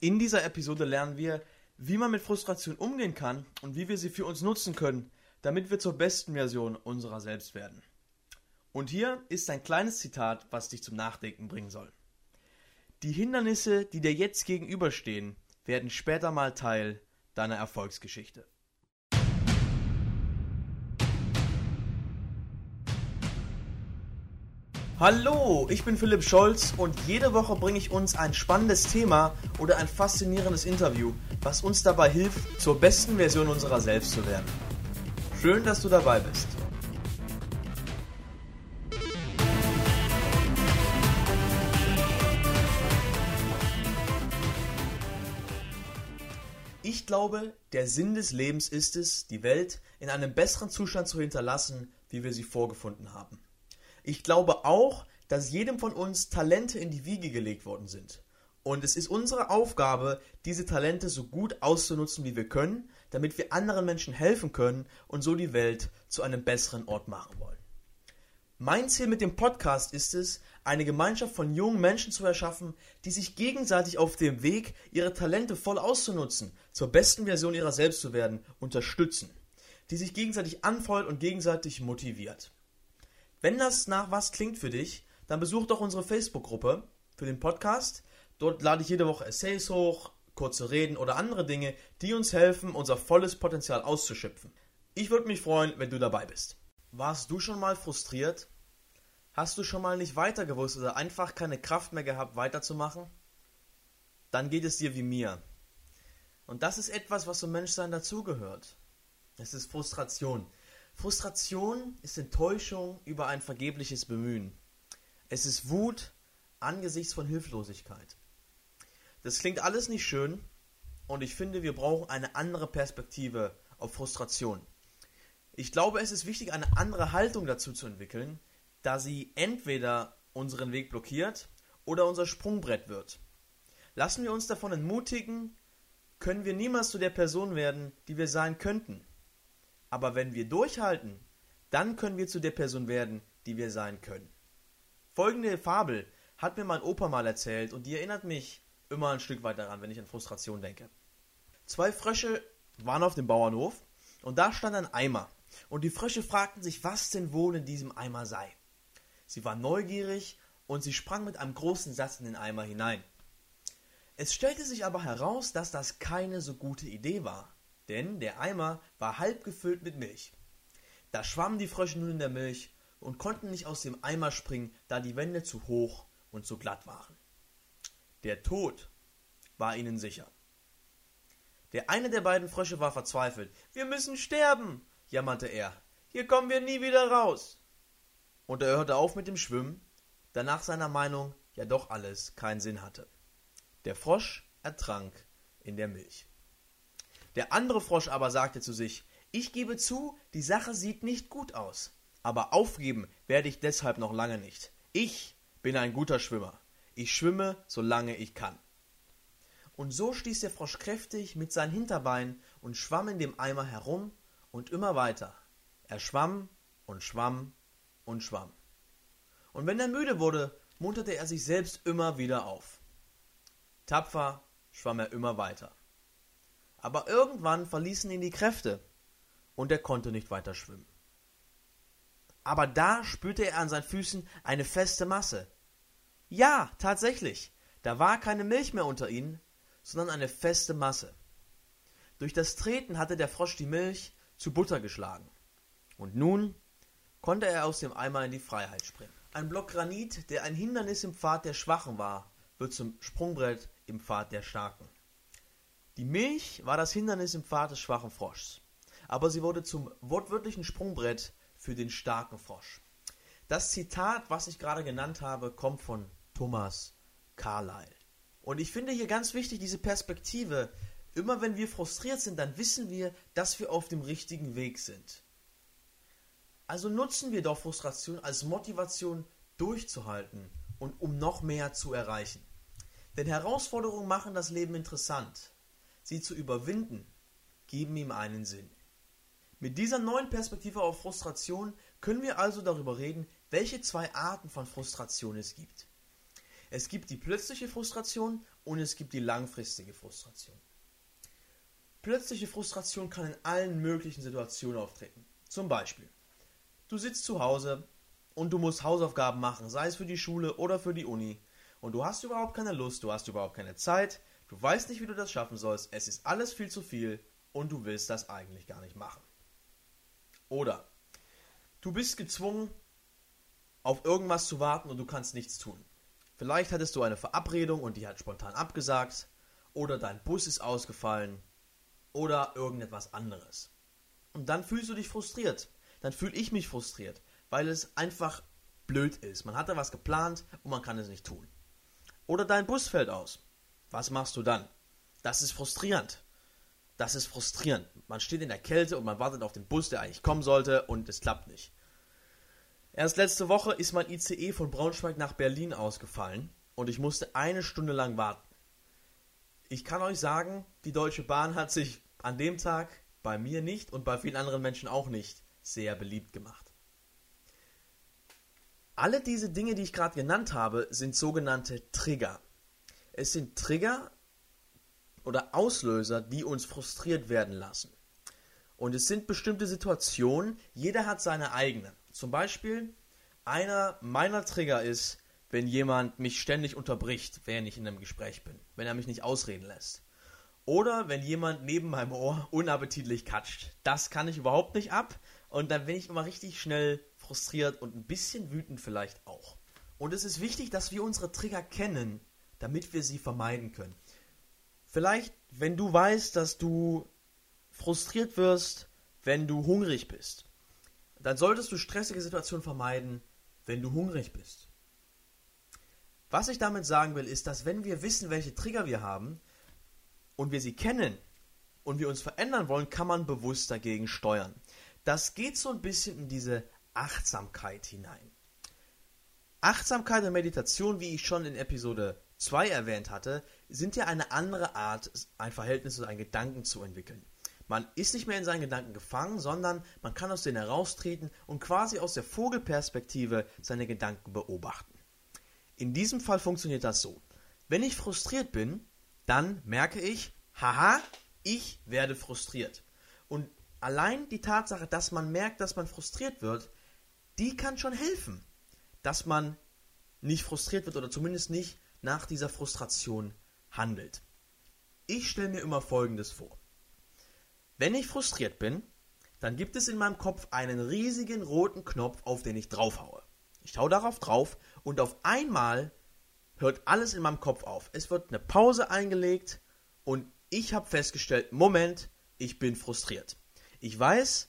In dieser Episode lernen wir, wie man mit Frustration umgehen kann und wie wir sie für uns nutzen können, damit wir zur besten Version unserer selbst werden. Und hier ist ein kleines Zitat, was dich zum Nachdenken bringen soll. Die Hindernisse, die dir jetzt gegenüberstehen, werden später mal Teil deiner Erfolgsgeschichte. Hallo, ich bin Philipp Scholz und jede Woche bringe ich uns ein spannendes Thema oder ein faszinierendes Interview, was uns dabei hilft, zur besten Version unserer selbst zu werden. Schön, dass du dabei bist. Ich glaube, der Sinn des Lebens ist es, die Welt in einem besseren Zustand zu hinterlassen, wie wir sie vorgefunden haben. Ich glaube auch, dass jedem von uns Talente in die Wiege gelegt worden sind. Und es ist unsere Aufgabe, diese Talente so gut auszunutzen, wie wir können, damit wir anderen Menschen helfen können und so die Welt zu einem besseren Ort machen wollen. Mein Ziel mit dem Podcast ist es, eine Gemeinschaft von jungen Menschen zu erschaffen, die sich gegenseitig auf dem Weg, ihre Talente voll auszunutzen, zur besten Version ihrer selbst zu werden, unterstützen, die sich gegenseitig anfeuert und gegenseitig motiviert. Wenn das nach was klingt für dich, dann besuch doch unsere Facebook-Gruppe für den Podcast. Dort lade ich jede Woche Essays hoch, kurze Reden oder andere Dinge, die uns helfen, unser volles Potenzial auszuschöpfen. Ich würde mich freuen, wenn du dabei bist. Warst du schon mal frustriert? Hast du schon mal nicht weiter gewusst oder einfach keine Kraft mehr gehabt, weiterzumachen? Dann geht es dir wie mir. Und das ist etwas, was zum Menschsein dazugehört. Es ist Frustration. Frustration ist Enttäuschung über ein vergebliches Bemühen. Es ist Wut angesichts von Hilflosigkeit. Das klingt alles nicht schön und ich finde, wir brauchen eine andere Perspektive auf Frustration. Ich glaube, es ist wichtig, eine andere Haltung dazu zu entwickeln, da sie entweder unseren Weg blockiert oder unser Sprungbrett wird. Lassen wir uns davon entmutigen, können wir niemals zu der Person werden, die wir sein könnten. Aber wenn wir durchhalten, dann können wir zu der Person werden, die wir sein können. Folgende Fabel hat mir mein Opa mal erzählt und die erinnert mich immer ein Stück weit daran, wenn ich an Frustration denke. Zwei Frösche waren auf dem Bauernhof und da stand ein Eimer. Und die Frösche fragten sich, was denn wohl in diesem Eimer sei. Sie waren neugierig und sie sprangen mit einem großen Satz in den Eimer hinein. Es stellte sich aber heraus, dass das keine so gute Idee war denn der Eimer war halb gefüllt mit Milch. Da schwammen die Frösche nun in der Milch und konnten nicht aus dem Eimer springen, da die Wände zu hoch und zu glatt waren. Der Tod war ihnen sicher. Der eine der beiden Frösche war verzweifelt. Wir müssen sterben, jammerte er. Hier kommen wir nie wieder raus. Und er hörte auf mit dem Schwimmen, da nach seiner Meinung ja doch alles keinen Sinn hatte. Der Frosch ertrank in der Milch. Der andere Frosch aber sagte zu sich, ich gebe zu, die Sache sieht nicht gut aus. Aber aufgeben werde ich deshalb noch lange nicht. Ich bin ein guter Schwimmer. Ich schwimme, solange ich kann. Und so stieß der Frosch kräftig mit seinen Hinterbeinen und schwamm in dem Eimer herum und immer weiter. Er schwamm und schwamm und schwamm. Und wenn er müde wurde, munterte er sich selbst immer wieder auf. Tapfer schwamm er immer weiter. Aber irgendwann verließen ihn die Kräfte und er konnte nicht weiter schwimmen. Aber da spürte er an seinen Füßen eine feste Masse. Ja, tatsächlich, da war keine Milch mehr unter ihnen, sondern eine feste Masse. Durch das Treten hatte der Frosch die Milch zu Butter geschlagen. Und nun konnte er aus dem Eimer in die Freiheit springen. Ein Block Granit, der ein Hindernis im Pfad der Schwachen war, wird zum Sprungbrett im Pfad der Starken. Die Milch war das Hindernis im Pfad des schwachen Froschs, aber sie wurde zum wortwörtlichen Sprungbrett für den starken Frosch. Das Zitat, was ich gerade genannt habe, kommt von Thomas Carlyle. Und ich finde hier ganz wichtig diese Perspektive. Immer wenn wir frustriert sind, dann wissen wir, dass wir auf dem richtigen Weg sind. Also nutzen wir doch Frustration als Motivation durchzuhalten und um noch mehr zu erreichen. Denn Herausforderungen machen das Leben interessant sie zu überwinden, geben ihm einen Sinn. Mit dieser neuen Perspektive auf Frustration können wir also darüber reden, welche zwei Arten von Frustration es gibt. Es gibt die plötzliche Frustration und es gibt die langfristige Frustration. Plötzliche Frustration kann in allen möglichen Situationen auftreten. Zum Beispiel, du sitzt zu Hause und du musst Hausaufgaben machen, sei es für die Schule oder für die Uni. Und du hast überhaupt keine Lust, du hast überhaupt keine Zeit, du weißt nicht, wie du das schaffen sollst, es ist alles viel zu viel und du willst das eigentlich gar nicht machen. Oder du bist gezwungen, auf irgendwas zu warten und du kannst nichts tun. Vielleicht hattest du eine Verabredung und die hat spontan abgesagt, oder dein Bus ist ausgefallen, oder irgendetwas anderes. Und dann fühlst du dich frustriert. Dann fühle ich mich frustriert, weil es einfach blöd ist. Man hatte was geplant und man kann es nicht tun. Oder dein Bus fällt aus. Was machst du dann? Das ist frustrierend. Das ist frustrierend. Man steht in der Kälte und man wartet auf den Bus, der eigentlich kommen sollte und es klappt nicht. Erst letzte Woche ist mein ICE von Braunschweig nach Berlin ausgefallen und ich musste eine Stunde lang warten. Ich kann euch sagen, die Deutsche Bahn hat sich an dem Tag bei mir nicht und bei vielen anderen Menschen auch nicht sehr beliebt gemacht. Alle diese Dinge, die ich gerade genannt habe, sind sogenannte Trigger. Es sind Trigger, oder Auslöser, die uns frustriert werden lassen. Und es sind bestimmte Situationen, jeder hat seine eigenen. Zum Beispiel, einer meiner Trigger ist, wenn jemand mich ständig unterbricht, während ich in einem Gespräch bin, wenn er mich nicht ausreden lässt. Oder wenn jemand neben meinem Ohr unappetitlich katscht. Das kann ich überhaupt nicht ab und dann bin ich immer richtig schnell frustriert und ein bisschen wütend vielleicht auch. Und es ist wichtig, dass wir unsere Trigger kennen, damit wir sie vermeiden können. Vielleicht, wenn du weißt, dass du frustriert wirst, wenn du hungrig bist, dann solltest du stressige Situationen vermeiden, wenn du hungrig bist. Was ich damit sagen will, ist, dass wenn wir wissen, welche Trigger wir haben und wir sie kennen und wir uns verändern wollen, kann man bewusst dagegen steuern. Das geht so ein bisschen in diese Achtsamkeit hinein. Achtsamkeit und Meditation, wie ich schon in Episode 2 erwähnt hatte, sind ja eine andere Art, ein Verhältnis oder einen Gedanken zu entwickeln. Man ist nicht mehr in seinen Gedanken gefangen, sondern man kann aus denen heraustreten und quasi aus der Vogelperspektive seine Gedanken beobachten. In diesem Fall funktioniert das so. Wenn ich frustriert bin, dann merke ich, haha, ich werde frustriert. Und allein die Tatsache, dass man merkt, dass man frustriert wird, die kann schon helfen, dass man nicht frustriert wird oder zumindest nicht nach dieser Frustration handelt. Ich stelle mir immer Folgendes vor. Wenn ich frustriert bin, dann gibt es in meinem Kopf einen riesigen roten Knopf, auf den ich draufhaue. Ich hau darauf drauf und auf einmal hört alles in meinem Kopf auf. Es wird eine Pause eingelegt und ich habe festgestellt, Moment, ich bin frustriert. Ich weiß,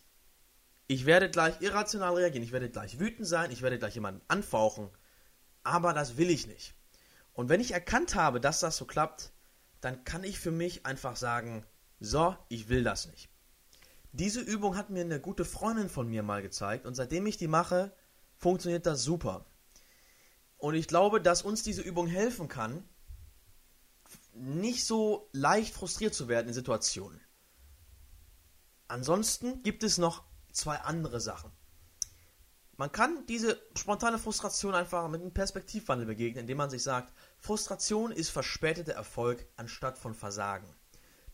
ich werde gleich irrational reagieren, ich werde gleich wütend sein, ich werde gleich jemanden anfauchen, aber das will ich nicht. Und wenn ich erkannt habe, dass das so klappt, dann kann ich für mich einfach sagen, so, ich will das nicht. Diese Übung hat mir eine gute Freundin von mir mal gezeigt und seitdem ich die mache, funktioniert das super. Und ich glaube, dass uns diese Übung helfen kann, nicht so leicht frustriert zu werden in Situationen. Ansonsten gibt es noch zwei andere Sachen. Man kann diese spontane Frustration einfach mit einem Perspektivwandel begegnen, indem man sich sagt, Frustration ist verspäteter Erfolg anstatt von Versagen.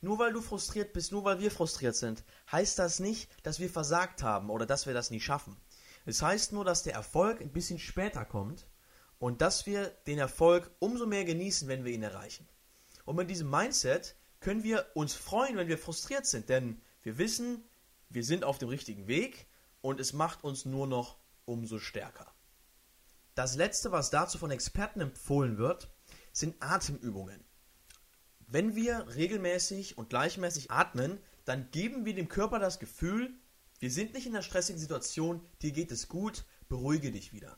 Nur weil du frustriert bist, nur weil wir frustriert sind, heißt das nicht, dass wir versagt haben oder dass wir das nie schaffen. Es heißt nur, dass der Erfolg ein bisschen später kommt und dass wir den Erfolg umso mehr genießen, wenn wir ihn erreichen. Und mit diesem Mindset können wir uns freuen, wenn wir frustriert sind, denn wir wissen, wir sind auf dem richtigen Weg und es macht uns nur noch umso stärker. Das letzte, was dazu von Experten empfohlen wird, sind Atemübungen. Wenn wir regelmäßig und gleichmäßig atmen, dann geben wir dem Körper das Gefühl, wir sind nicht in einer stressigen Situation, dir geht es gut, beruhige dich wieder.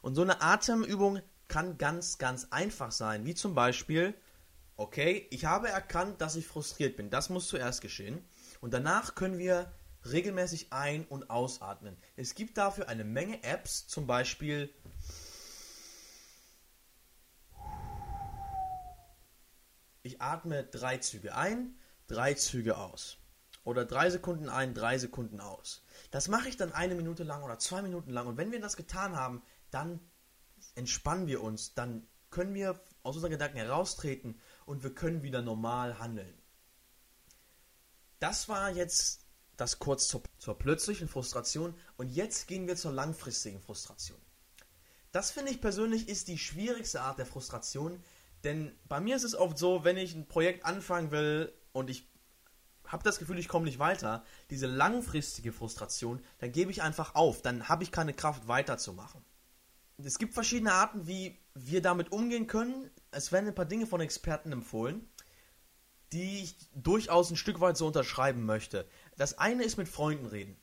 Und so eine Atemübung kann ganz, ganz einfach sein, wie zum Beispiel, okay, ich habe erkannt, dass ich frustriert bin, das muss zuerst geschehen. Und danach können wir regelmäßig ein- und ausatmen. Es gibt dafür eine Menge Apps, zum Beispiel ich atme drei Züge ein, drei Züge aus. Oder drei Sekunden ein, drei Sekunden aus. Das mache ich dann eine Minute lang oder zwei Minuten lang. Und wenn wir das getan haben, dann entspannen wir uns, dann können wir aus unseren Gedanken heraustreten und wir können wieder normal handeln. Das war jetzt das kurz zur, zur plötzlichen Frustration und jetzt gehen wir zur langfristigen Frustration. Das finde ich persönlich ist die schwierigste Art der Frustration, denn bei mir ist es oft so, wenn ich ein Projekt anfangen will und ich habe das Gefühl, ich komme nicht weiter, diese langfristige Frustration, dann gebe ich einfach auf, dann habe ich keine Kraft weiterzumachen. Es gibt verschiedene Arten, wie wir damit umgehen können. Es werden ein paar Dinge von Experten empfohlen, die ich durchaus ein Stück weit so unterschreiben möchte. Das eine ist mit Freunden reden.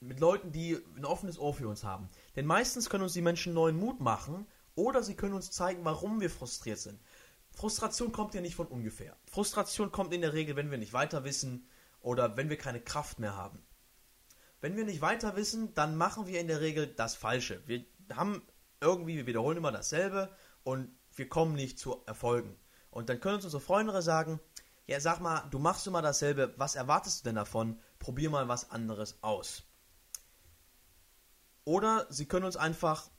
Mit Leuten, die ein offenes Ohr für uns haben. Denn meistens können uns die Menschen neuen Mut machen oder sie können uns zeigen, warum wir frustriert sind. Frustration kommt ja nicht von ungefähr. Frustration kommt in der Regel, wenn wir nicht weiter wissen oder wenn wir keine Kraft mehr haben. Wenn wir nicht weiter wissen, dann machen wir in der Regel das Falsche. Wir haben irgendwie, wir wiederholen immer dasselbe und wir kommen nicht zu Erfolgen. Und dann können uns unsere Freunde sagen, ja, sag mal, du machst immer dasselbe, was erwartest du denn davon? Probier mal was anderes aus. Oder sie können uns einfach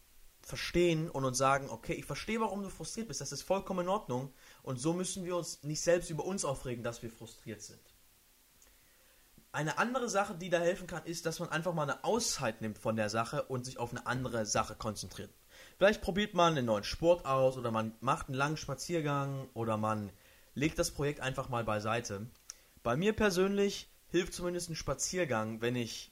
verstehen und uns sagen, okay, ich verstehe, warum du frustriert bist, das ist vollkommen in Ordnung und so müssen wir uns nicht selbst über uns aufregen, dass wir frustriert sind. Eine andere Sache, die da helfen kann, ist, dass man einfach mal eine Auszeit nimmt von der Sache und sich auf eine andere Sache konzentriert. Vielleicht probiert man einen neuen Sport aus oder man macht einen langen Spaziergang oder man legt das Projekt einfach mal beiseite. Bei mir persönlich hilft zumindest ein Spaziergang, wenn ich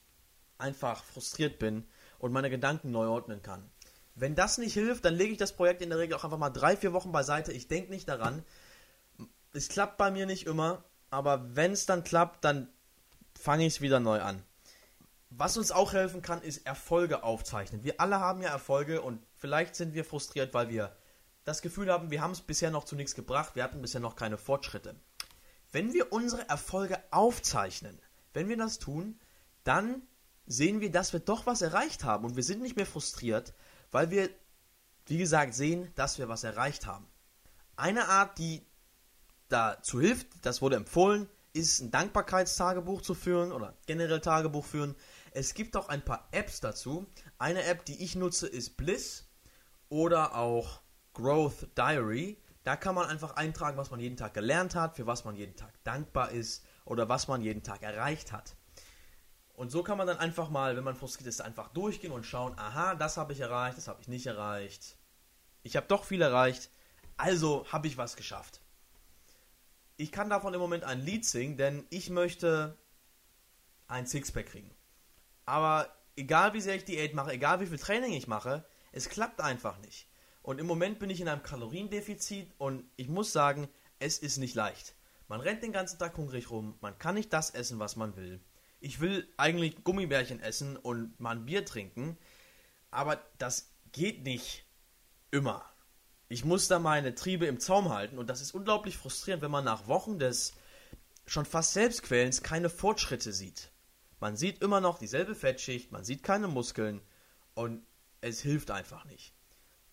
einfach frustriert bin und meine Gedanken neu ordnen kann. Wenn das nicht hilft, dann lege ich das Projekt in der Regel auch einfach mal drei, vier Wochen beiseite. Ich denke nicht daran. Es klappt bei mir nicht immer, aber wenn es dann klappt, dann fange ich es wieder neu an. Was uns auch helfen kann, ist Erfolge aufzeichnen. Wir alle haben ja Erfolge und vielleicht sind wir frustriert, weil wir das Gefühl haben, wir haben es bisher noch zu nichts gebracht, wir hatten bisher noch keine Fortschritte. Wenn wir unsere Erfolge aufzeichnen, wenn wir das tun, dann sehen wir, dass wir doch was erreicht haben und wir sind nicht mehr frustriert, weil wir, wie gesagt, sehen, dass wir was erreicht haben. Eine Art, die dazu hilft, das wurde empfohlen, ist ein Dankbarkeitstagebuch zu führen oder generell Tagebuch führen. Es gibt auch ein paar Apps dazu. Eine App, die ich nutze, ist Bliss oder auch Growth Diary. Da kann man einfach eintragen, was man jeden Tag gelernt hat, für was man jeden Tag dankbar ist oder was man jeden Tag erreicht hat. Und so kann man dann einfach mal, wenn man frustriert ist, einfach durchgehen und schauen, aha, das habe ich erreicht, das habe ich nicht erreicht. Ich habe doch viel erreicht, also habe ich was geschafft. Ich kann davon im Moment ein Lied singen, denn ich möchte ein Sixpack kriegen. Aber egal wie sehr ich Diät mache, egal wie viel Training ich mache, es klappt einfach nicht. Und im Moment bin ich in einem Kaloriendefizit und ich muss sagen, es ist nicht leicht. Man rennt den ganzen Tag hungrig rum, man kann nicht das essen, was man will ich will eigentlich Gummibärchen essen und mal ein Bier trinken, aber das geht nicht immer. Ich muss da meine Triebe im Zaum halten und das ist unglaublich frustrierend, wenn man nach Wochen des schon fast Selbstquälens keine Fortschritte sieht. Man sieht immer noch dieselbe Fettschicht, man sieht keine Muskeln und es hilft einfach nicht.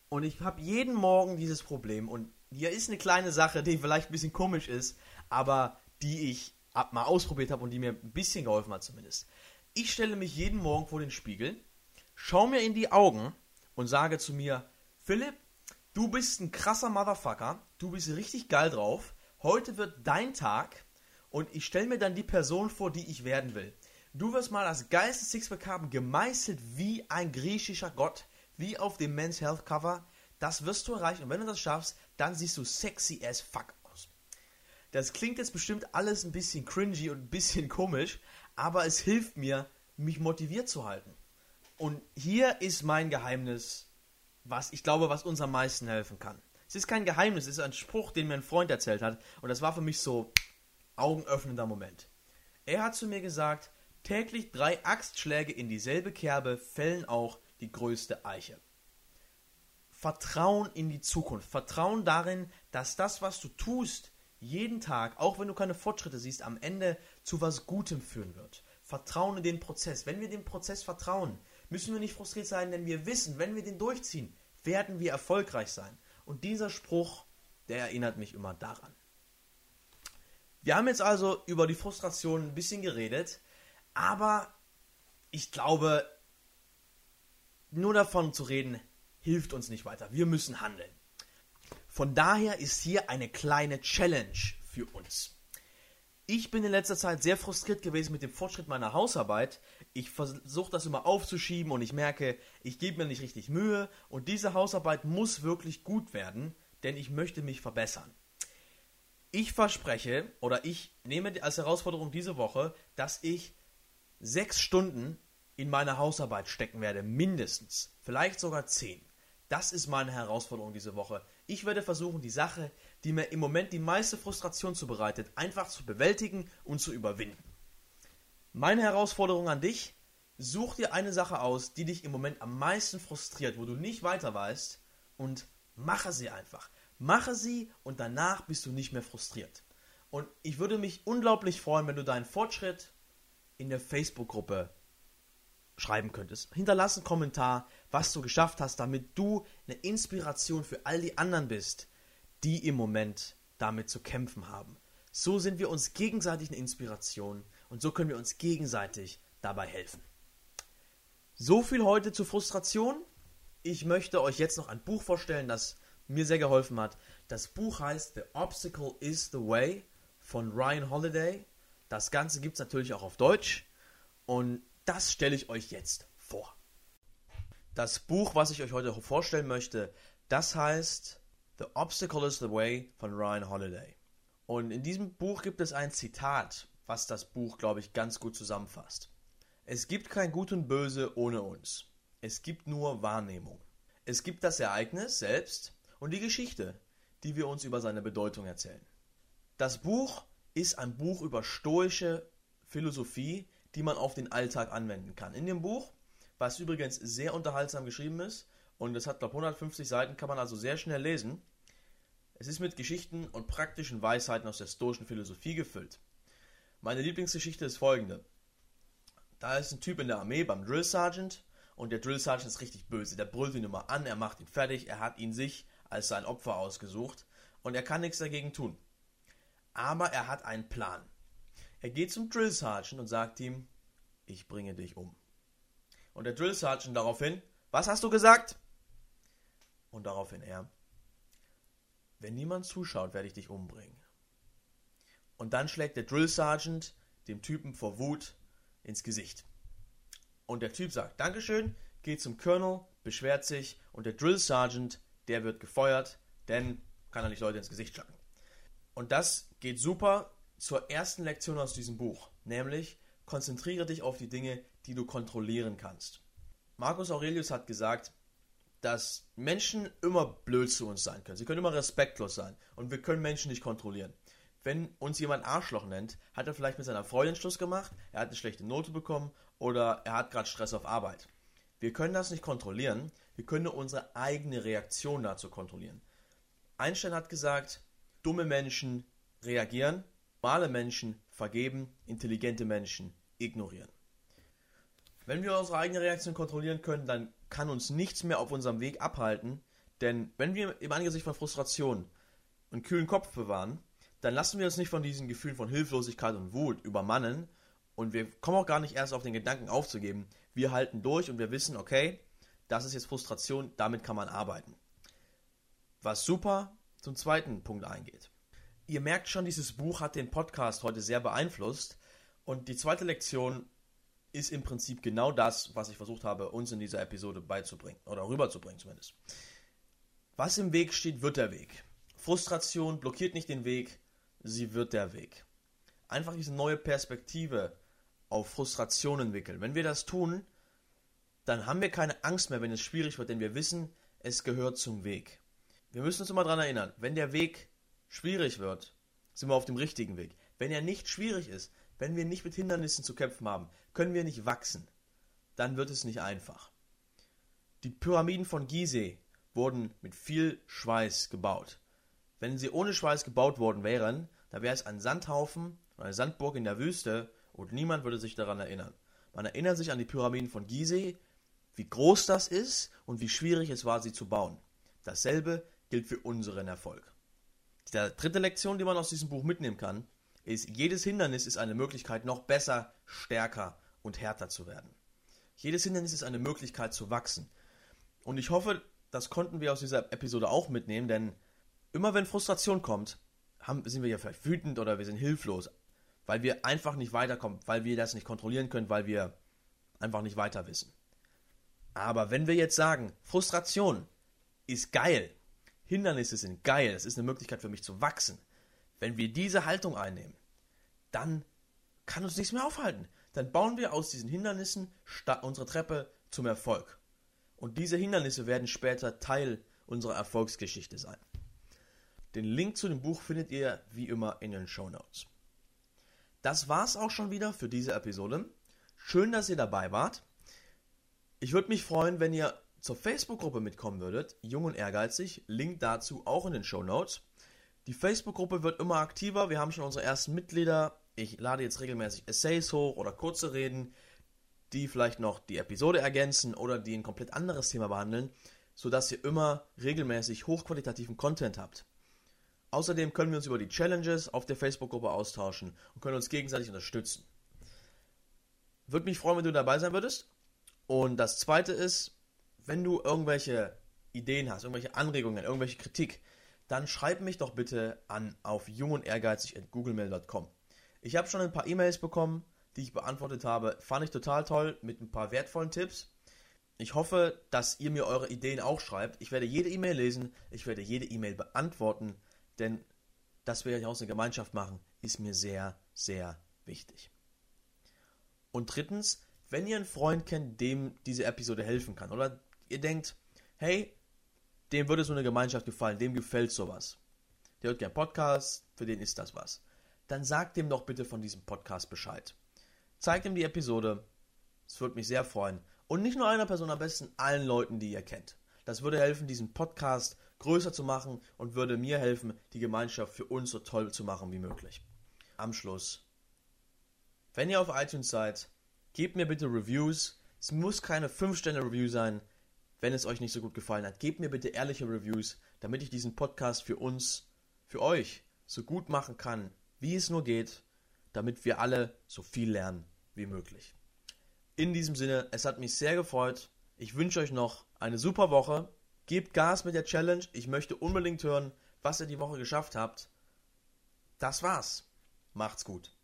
Und ich habe jeden Morgen dieses Problem und hier ist eine kleine Sache, die vielleicht ein bisschen komisch ist, aber die ich ab, mal ausprobiert habe und die mir ein bisschen geholfen hat zumindest. Ich stelle mich jeden Morgen vor den Spiegel, schaue mir in die Augen und sage zu mir, Philipp, du bist ein krasser Motherfucker, du bist richtig geil drauf, heute wird dein Tag und ich stelle mir dann die Person vor, die ich werden will. Du wirst mal das geilste Sixpack haben, gemeißelt wie ein griechischer Gott, wie auf dem Men's Health Cover. Das wirst du erreichen und wenn du das schaffst, dann siehst du sexy as fuck das klingt jetzt bestimmt alles ein bisschen cringy und ein bisschen komisch, aber es hilft mir, mich motiviert zu halten. Und hier ist mein Geheimnis, was ich glaube, was uns am meisten helfen kann. Es ist kein Geheimnis, es ist ein Spruch, den mir ein Freund erzählt hat. Und das war für mich so augenöffnender Moment. Er hat zu mir gesagt, täglich drei Axtschläge in dieselbe Kerbe fällen auch die größte Eiche. Vertrauen in die Zukunft. Vertrauen darin, dass das, was du tust, jeden Tag, auch wenn du keine Fortschritte siehst, am Ende zu was Gutem führen wird. Vertrauen in den Prozess. Wenn wir dem Prozess vertrauen, müssen wir nicht frustriert sein, denn wir wissen, wenn wir den durchziehen, werden wir erfolgreich sein. Und dieser Spruch, der erinnert mich immer daran. Wir haben jetzt also über die Frustration ein bisschen geredet, aber ich glaube, nur davon zu reden, hilft uns nicht weiter. Wir müssen handeln. Von daher ist hier eine kleine Challenge für uns. Ich bin in letzter Zeit sehr frustriert gewesen mit dem Fortschritt meiner Hausarbeit. Ich versuche das immer aufzuschieben und ich merke, ich gebe mir nicht richtig Mühe und diese Hausarbeit muss wirklich gut werden, denn ich möchte mich verbessern. Ich verspreche oder ich nehme als Herausforderung diese Woche, dass ich sechs Stunden in meine Hausarbeit stecken werde, mindestens. Vielleicht sogar zehn. Das ist meine Herausforderung diese Woche. Ich werde versuchen, die Sache, die mir im Moment die meiste Frustration zubereitet, einfach zu bewältigen und zu überwinden. Meine Herausforderung an dich, such dir eine Sache aus, die dich im Moment am meisten frustriert, wo du nicht weiter weißt und mache sie einfach. Mache sie und danach bist du nicht mehr frustriert. Und ich würde mich unglaublich freuen, wenn du deinen Fortschritt in der Facebook-Gruppe schreiben könntest. Hinterlass einen Kommentar, was du geschafft hast, damit du eine Inspiration für all die anderen bist, die im Moment damit zu kämpfen haben. So sind wir uns gegenseitig eine Inspiration und so können wir uns gegenseitig dabei helfen. So viel heute zur Frustration. Ich möchte euch jetzt noch ein Buch vorstellen, das mir sehr geholfen hat. Das Buch heißt The Obstacle is the Way von Ryan Holiday. Das Ganze gibt es natürlich auch auf Deutsch und das stelle ich euch jetzt vor. Das Buch, was ich euch heute vorstellen möchte, das heißt The Obstacle is the Way von Ryan Holiday. Und in diesem Buch gibt es ein Zitat, was das Buch, glaube ich, ganz gut zusammenfasst. Es gibt kein Gut und Böse ohne uns. Es gibt nur Wahrnehmung. Es gibt das Ereignis selbst und die Geschichte, die wir uns über seine Bedeutung erzählen. Das Buch ist ein Buch über stoische Philosophie, die man auf den Alltag anwenden kann. In dem Buch, was übrigens sehr unterhaltsam geschrieben ist, und es hat, glaube 150 Seiten, kann man also sehr schnell lesen. Es ist mit Geschichten und praktischen Weisheiten aus der stoischen Philosophie gefüllt. Meine Lieblingsgeschichte ist folgende. Da ist ein Typ in der Armee beim Drill Sergeant und der Drill Sergeant ist richtig böse. Der brüllt ihn immer an, er macht ihn fertig, er hat ihn sich als sein Opfer ausgesucht und er kann nichts dagegen tun. Aber er hat einen Plan. Er geht zum Drill Sergeant und sagt ihm, ich bringe dich um. Und der Drill Sergeant daraufhin, was hast du gesagt? Und daraufhin er, wenn niemand zuschaut, werde ich dich umbringen. Und dann schlägt der Drill Sergeant dem Typen vor Wut ins Gesicht. Und der Typ sagt Dankeschön, geht zum Colonel, beschwert sich und der Drill Sergeant, der wird gefeuert, denn kann er nicht Leute ins Gesicht schlagen. Und das geht super zur ersten Lektion aus diesem Buch, nämlich konzentriere dich auf die Dinge, die du kontrollieren kannst. Marcus Aurelius hat gesagt, dass Menschen immer blöd zu uns sein können. Sie können immer respektlos sein und wir können Menschen nicht kontrollieren. Wenn uns jemand Arschloch nennt, hat er vielleicht mit seiner Freundin Schluss gemacht, er hat eine schlechte Note bekommen oder er hat gerade Stress auf Arbeit. Wir können das nicht kontrollieren, wir können nur unsere eigene Reaktion dazu kontrollieren. Einstein hat gesagt, dumme Menschen reagieren, normale Menschen vergeben, intelligente Menschen ignorieren. Wenn wir unsere eigene Reaktion kontrollieren können, dann kann uns nichts mehr auf unserem Weg abhalten, denn wenn wir im Angesicht von Frustration einen kühlen Kopf bewahren, dann lassen wir uns nicht von diesen Gefühlen von Hilflosigkeit und Wut übermannen und wir kommen auch gar nicht erst auf den Gedanken aufzugeben. Wir halten durch und wir wissen, okay, das ist jetzt Frustration, damit kann man arbeiten. Was super zum zweiten Punkt eingeht. Ihr merkt schon, dieses Buch hat den Podcast heute sehr beeinflusst. Und die zweite Lektion ist im Prinzip genau das, was ich versucht habe, uns in dieser Episode beizubringen oder rüberzubringen zumindest. Was im Weg steht, wird der Weg. Frustration blockiert nicht den Weg, sie wird der Weg. Einfach diese neue Perspektive auf Frustration entwickeln. Wenn wir das tun, dann haben wir keine Angst mehr, wenn es schwierig wird, denn wir wissen, es gehört zum Weg. Wir müssen uns immer daran erinnern, wenn der Weg schwierig wird, sind wir auf dem richtigen Weg. Wenn er nicht schwierig ist, wenn wir nicht mit Hindernissen zu kämpfen haben, können wir nicht wachsen. Dann wird es nicht einfach. Die Pyramiden von Gizeh wurden mit viel Schweiß gebaut. Wenn sie ohne Schweiß gebaut worden wären, dann wäre es ein Sandhaufen, eine Sandburg in der Wüste und niemand würde sich daran erinnern. Man erinnert sich an die Pyramiden von Gizeh, wie groß das ist und wie schwierig es war, sie zu bauen. Dasselbe gilt für unseren Erfolg. Die dritte Lektion, die man aus diesem Buch mitnehmen kann, ist, jedes Hindernis ist eine Möglichkeit, noch besser, stärker und härter zu werden. Jedes Hindernis ist eine Möglichkeit zu wachsen. Und ich hoffe, das konnten wir aus dieser Episode auch mitnehmen, denn Immer wenn Frustration kommt, haben, sind wir ja vielleicht wütend oder wir sind hilflos, weil wir einfach nicht weiterkommen, weil wir das nicht kontrollieren können, weil wir einfach nicht weiter wissen. Aber wenn wir jetzt sagen, Frustration ist geil, Hindernisse sind geil, es ist eine Möglichkeit für mich zu wachsen, wenn wir diese Haltung einnehmen, dann kann uns nichts mehr aufhalten. Dann bauen wir aus diesen Hindernissen unsere Treppe zum Erfolg. Und diese Hindernisse werden später Teil unserer Erfolgsgeschichte sein. Den Link zu dem Buch findet ihr wie immer in den Show Notes. Das war's auch schon wieder für diese Episode. Schön, dass ihr dabei wart. Ich würde mich freuen, wenn ihr zur Facebook-Gruppe mitkommen würdet, Jung und Ehrgeizig. Link dazu auch in den Show Notes. Die Facebook-Gruppe wird immer aktiver. Wir haben schon unsere ersten Mitglieder. Ich lade jetzt regelmäßig Essays hoch oder kurze Reden, die vielleicht noch die Episode ergänzen oder die ein komplett anderes Thema behandeln, sodass ihr immer regelmäßig hochqualitativen Content habt. Außerdem können wir uns über die Challenges auf der Facebook-Gruppe austauschen und können uns gegenseitig unterstützen. Würde mich freuen, wenn du dabei sein würdest. Und das zweite ist, wenn du irgendwelche Ideen hast, irgendwelche Anregungen, irgendwelche Kritik, dann schreib mich doch bitte an auf jung und ehrgeizig at googlemail.com. Ich habe schon ein paar E-Mails bekommen, die ich beantwortet habe. Fand ich total toll mit ein paar wertvollen Tipps. Ich hoffe, dass ihr mir eure Ideen auch schreibt. Ich werde jede E-Mail lesen, ich werde jede E-Mail beantworten, denn dass wir ja aus einer Gemeinschaft machen, ist mir sehr, sehr wichtig. Und drittens, wenn ihr einen Freund kennt, dem diese Episode helfen kann, oder ihr denkt, hey, dem würde so eine Gemeinschaft gefallen, dem gefällt sowas. Der hört gern Podcast, für den ist das was. Dann sagt dem doch bitte von diesem Podcast Bescheid. Zeigt ihm die Episode. Es würde mich sehr freuen. Und nicht nur einer Person, am besten allen Leuten, die ihr kennt. Das würde helfen, diesen Podcast größer zu machen und würde mir helfen, die Gemeinschaft für uns so toll zu machen wie möglich. Am Schluss. Wenn ihr auf iTunes seid, gebt mir bitte Reviews. Es muss keine 5-Sterne-Review sein wenn es euch nicht so gut gefallen hat, gebt mir bitte ehrliche Reviews, damit ich diesen Podcast für uns, für euch so gut machen kann, wie es nur geht, damit wir alle so viel lernen wie möglich. In diesem Sinne, es hat mich sehr gefreut. Ich wünsche euch noch eine super Woche. Gebt Gas mit der Challenge. Ich möchte unbedingt hören, was ihr die Woche geschafft habt. Das war's. Macht's gut.